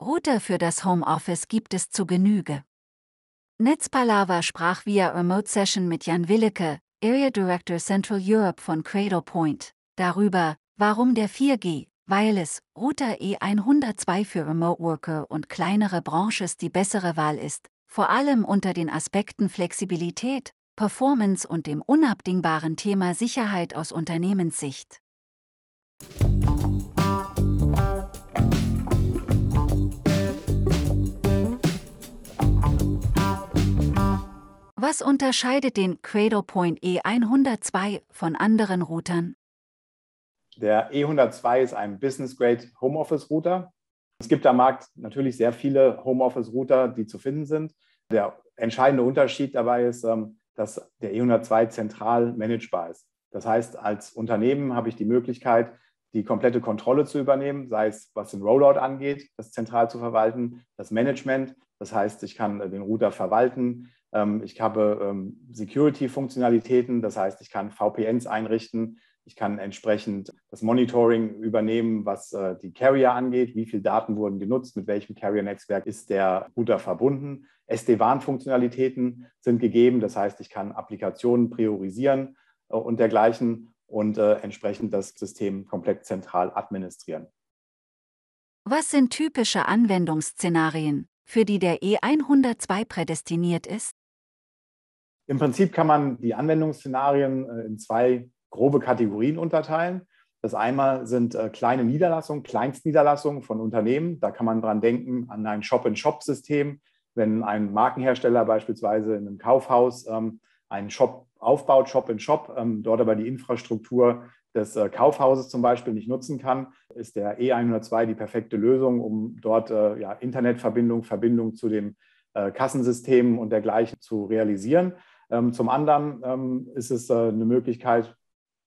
Router für das Homeoffice gibt es zu Genüge. Netzpalava sprach via Remote Session mit Jan Willeke, Area Director Central Europe von Cradlepoint, darüber, warum der 4G Wireless Router E102 für Remote Worker und kleinere Branches die bessere Wahl ist, vor allem unter den Aspekten Flexibilität, Performance und dem unabdingbaren Thema Sicherheit aus Unternehmenssicht. Was unterscheidet den Cradlepoint E102 von anderen Routern? Der E102 ist ein Business-Grade Homeoffice-Router. Es gibt am Markt natürlich sehr viele Homeoffice-Router, die zu finden sind. Der entscheidende Unterschied dabei ist, ähm, dass der E102 zentral managebar ist. Das heißt, als Unternehmen habe ich die Möglichkeit, die komplette Kontrolle zu übernehmen, sei es was den Rollout angeht, das zentral zu verwalten, das Management. Das heißt, ich kann den Router verwalten. Ähm, ich habe ähm, Security-Funktionalitäten, das heißt, ich kann VPNs einrichten. Ich kann entsprechend das Monitoring übernehmen, was äh, die Carrier angeht. Wie viele Daten wurden genutzt? Mit welchem Carrier-Netzwerk ist der Router verbunden? SD-WAN-Funktionalitäten sind gegeben. Das heißt, ich kann Applikationen priorisieren äh, und dergleichen und äh, entsprechend das System komplett zentral administrieren. Was sind typische Anwendungsszenarien, für die der E102 prädestiniert ist? Im Prinzip kann man die Anwendungsszenarien äh, in zwei grobe Kategorien unterteilen. Das einmal sind äh, kleine Niederlassungen, Kleinstniederlassungen von Unternehmen. Da kann man dran denken an ein Shop-in-Shop-System. Wenn ein Markenhersteller beispielsweise in einem Kaufhaus ähm, einen Shop aufbaut, Shop-in-Shop, ähm, dort aber die Infrastruktur des äh, Kaufhauses zum Beispiel nicht nutzen kann, ist der E102 die perfekte Lösung, um dort ja, Internetverbindung, Verbindung zu dem äh, Kassensystem und dergleichen zu realisieren. Ähm, zum anderen ähm, ist es äh, eine Möglichkeit,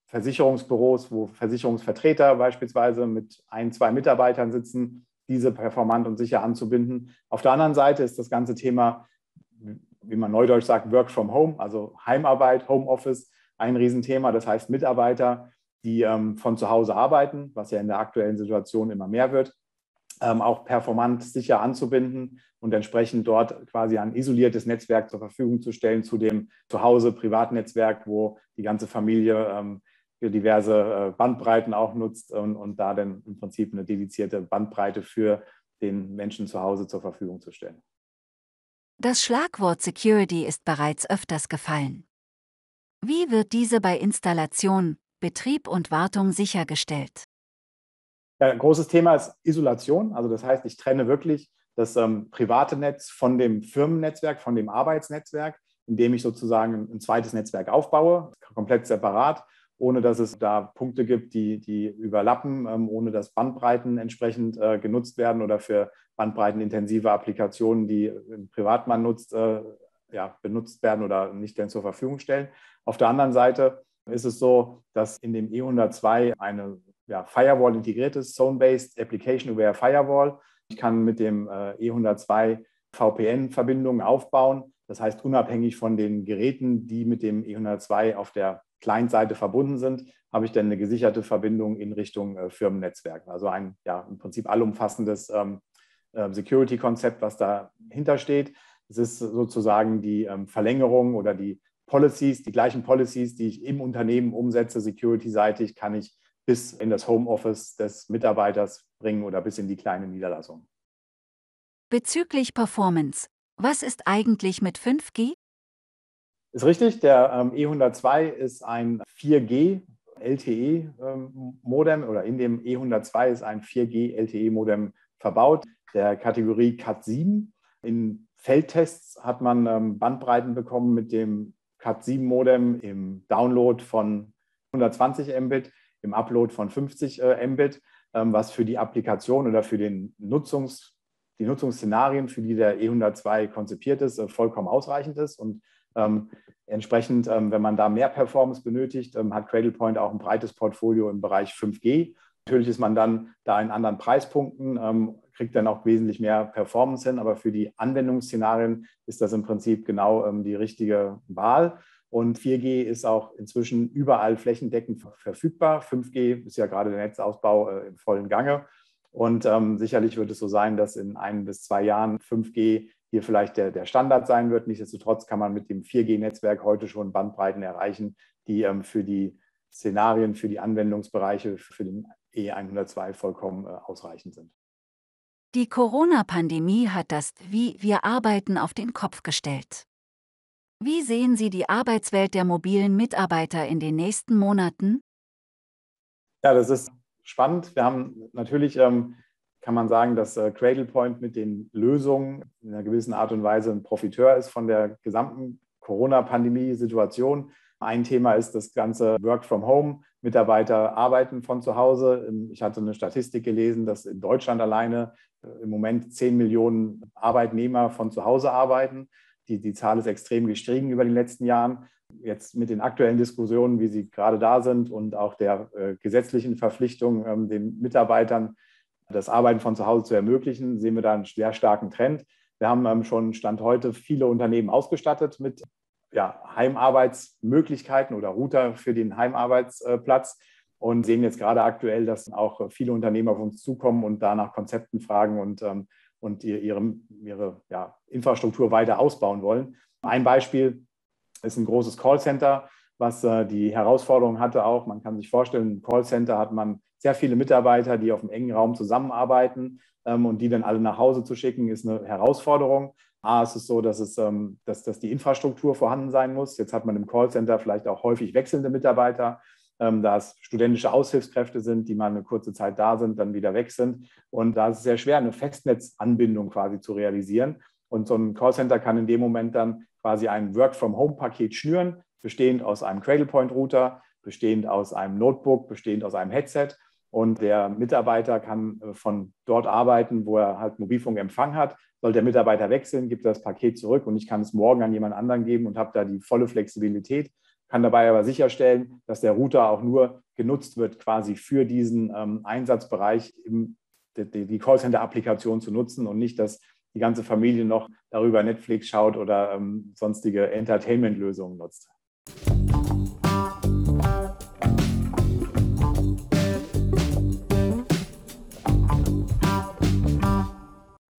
Versicherungsbüros, wo Versicherungsvertreter beispielsweise mit ein, zwei Mitarbeitern sitzen, diese performant und sicher anzubinden. Auf der anderen Seite ist das ganze Thema, wie man neudeutsch sagt, Work from Home, also Heimarbeit, Homeoffice, ein Riesenthema. Das heißt Mitarbeiter, die ähm, von zu Hause arbeiten, was ja in der aktuellen Situation immer mehr wird, auch performant sicher anzubinden und entsprechend dort quasi ein isoliertes Netzwerk zur Verfügung zu stellen zu dem Zuhause Privatnetzwerk, wo die ganze Familie ähm, für diverse äh, Bandbreiten auch nutzt und, und da dann im Prinzip eine dedizierte Bandbreite für den Menschen zu Hause zur Verfügung zu stellen. Das Schlagwort Security ist bereits öfters gefallen. Wie wird diese bei Installation, Betrieb und Wartung sichergestellt? Ein großes Thema ist Isolation. Also das heißt, ich trenne wirklich das ähm, private Netz von dem Firmennetzwerk, von dem Arbeitsnetzwerk, indem ich sozusagen ein, zweites Netzwerk aufbaue, komplett separat, ohne dass es da Punkte gibt, die, die überlappen, ähm, ohne dass Bandbreiten entsprechend äh, genutzt werden oder für bandbreitenintensive Applikationen, die ein Privatmann nutzt, äh, ja, benutzt werden oder nicht zur Verfügung stellen. Auf der anderen Seite ist es so, dass in dem E102 eine ja, Firewall integriert ist, Zone-Based Application Aware Firewall. Ich kann mit dem äh, E102 VPN-Verbindungen aufbauen. Das heißt, unabhängig von den Geräten, die mit dem E102 auf der Client-Seite verbunden sind, habe ich dann eine gesicherte Verbindung in Richtung äh, Firmennetzwerk. Also ein ja, im Prinzip allumfassendes ähm, äh, Security-Konzept, was dahinter steht. Es ist sozusagen die ähm, Verlängerung oder die Policies, die gleichen Policies, die ich im Unternehmen umsetze, security-seitig, kann ich bis in das Homeoffice des Mitarbeiters bringen oder bis in die kleine Niederlassung. Bezüglich Performance, was ist eigentlich mit 5G? Ist richtig, der ähm, E102 ist ein 4G LTE-Modem ähm, oder in dem E102 ist ein 4G LTE-Modem verbaut, der Kategorie Cat 7. In Feldtests hat man ähm, Bandbreiten bekommen mit dem Cat 7 Modem im Download von 120 Mbit im Upload von 50 äh, Mbit, ähm, was für die Applikation oder für den Nutzungs, die Nutzungsszenarien, für die der E102 konzipiert ist, äh, vollkommen ausreichend ist. Und ähm, entsprechend, ähm, wenn man da mehr Performance benötigt, ähm, hat Cradlepoint auch ein breites Portfolio im Bereich 5G. Natürlich ist man dann da in anderen Preispunkten, ähm, kriegt dann auch wesentlich mehr Performance hin, aber für die Anwendungsszenarien ist das im Prinzip genau ähm, die richtige Wahl. Und 4G ist auch inzwischen überall flächendeckend verfügbar. 5G ist ja gerade der Netzausbau äh, im vollen Gange. Und ähm, sicherlich wird es so sein, dass in ein bis zwei Jahren 5G hier vielleicht der, der Standard sein wird. Nichtsdestotrotz kann man mit dem 4G-Netzwerk heute schon Bandbreiten erreichen, die ähm, für die Szenarien, für die Anwendungsbereiche, für den E102 vollkommen äh, ausreichend sind. Die Corona-Pandemie hat das Wie wir arbeiten auf den Kopf gestellt. Wie sehen Sie die Arbeitswelt der mobilen Mitarbeiter in den nächsten Monaten? Ja, das ist spannend. Wir haben natürlich, ähm, kann man sagen, dass äh, Cradlepoint mit den Lösungen in einer gewissen Art und Weise ein Profiteur ist von der gesamten Corona-Pandemie-Situation. Ein Thema ist das ganze Work from Home. Mitarbeiter arbeiten von zu Hause. Ich hatte eine Statistik gelesen, dass in Deutschland alleine äh, im Moment 10 Millionen Arbeitnehmer von zu Hause arbeiten. Die, die Zahl ist extrem gestiegen über die letzten Jahren jetzt mit den aktuellen Diskussionen, wie sie gerade da sind und auch der äh, gesetzlichen Verpflichtung, ähm, den Mitarbeitern das Arbeiten von zu Hause zu ermöglichen, sehen wir da einen sehr starken Trend. Wir haben ähm, schon Stand heute viele Unternehmen ausgestattet mit ja, Heimarbeitsmöglichkeiten oder Router für den Heimarbeitsplatz und sehen jetzt gerade aktuell, dass auch viele Unternehmen auf uns zukommen und da nach Konzepten fragen und, ähm, und ihre, ihre ja, Infrastruktur weiter ausbauen wollen. Ein Beispiel ist ein großes Callcenter, was äh, die Herausforderung hatte auch. Man kann sich vorstellen, im Callcenter hat man sehr viele Mitarbeiter, die auf einem engen Raum zusammenarbeiten ähm, und die dann alle nach Hause zu schicken, ist eine Herausforderung. A, ist es so, dass, es, ähm, dass, dass die Infrastruktur vorhanden sein muss. Jetzt hat man im Callcenter vielleicht auch häufig wechselnde Mitarbeiter, ähm, da es studentische Aushilfskräfte sind, die mal eine kurze Zeit da sind, dann wieder weg sind. Und da ist es sehr schwer, eine Festnetzanbindung quasi zu realisieren. Und so ein Callcenter kann in dem Moment dann quasi ein Work-from-Home-Paket schnüren, bestehend aus einem Cradlepoint-Router, bestehend aus einem Notebook, bestehend aus einem Headset. Und der Mitarbeiter kann äh, von dort arbeiten, wo er halt Mobilfunkempfang hat. Soll der Mitarbeiter wechseln, gibt er das Paket zurück und ich kann es morgen an jemand anderen geben und habe da die volle Flexibilität. Kann dabei aber sicherstellen, dass der Router auch nur genutzt wird, quasi für diesen ähm, Einsatzbereich, im, die, die Callcenter-Applikation zu nutzen und nicht, dass die ganze Familie noch darüber Netflix schaut oder ähm, sonstige Entertainment-Lösungen nutzt.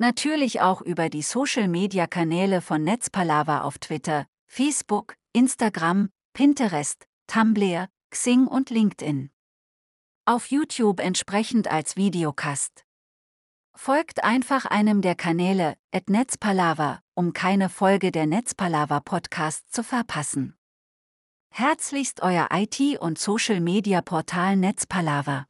Natürlich auch über die Social-Media-Kanäle von Netzpalava auf Twitter, Facebook, Instagram, Pinterest, Tumblr, Xing und LinkedIn. Auf YouTube entsprechend als Videocast. Folgt einfach einem der Kanäle, at Netzpalava, um keine Folge der Netzpalava Podcast zu verpassen. Herzlichst euer IT- und Social-Media-Portal Netzpalava.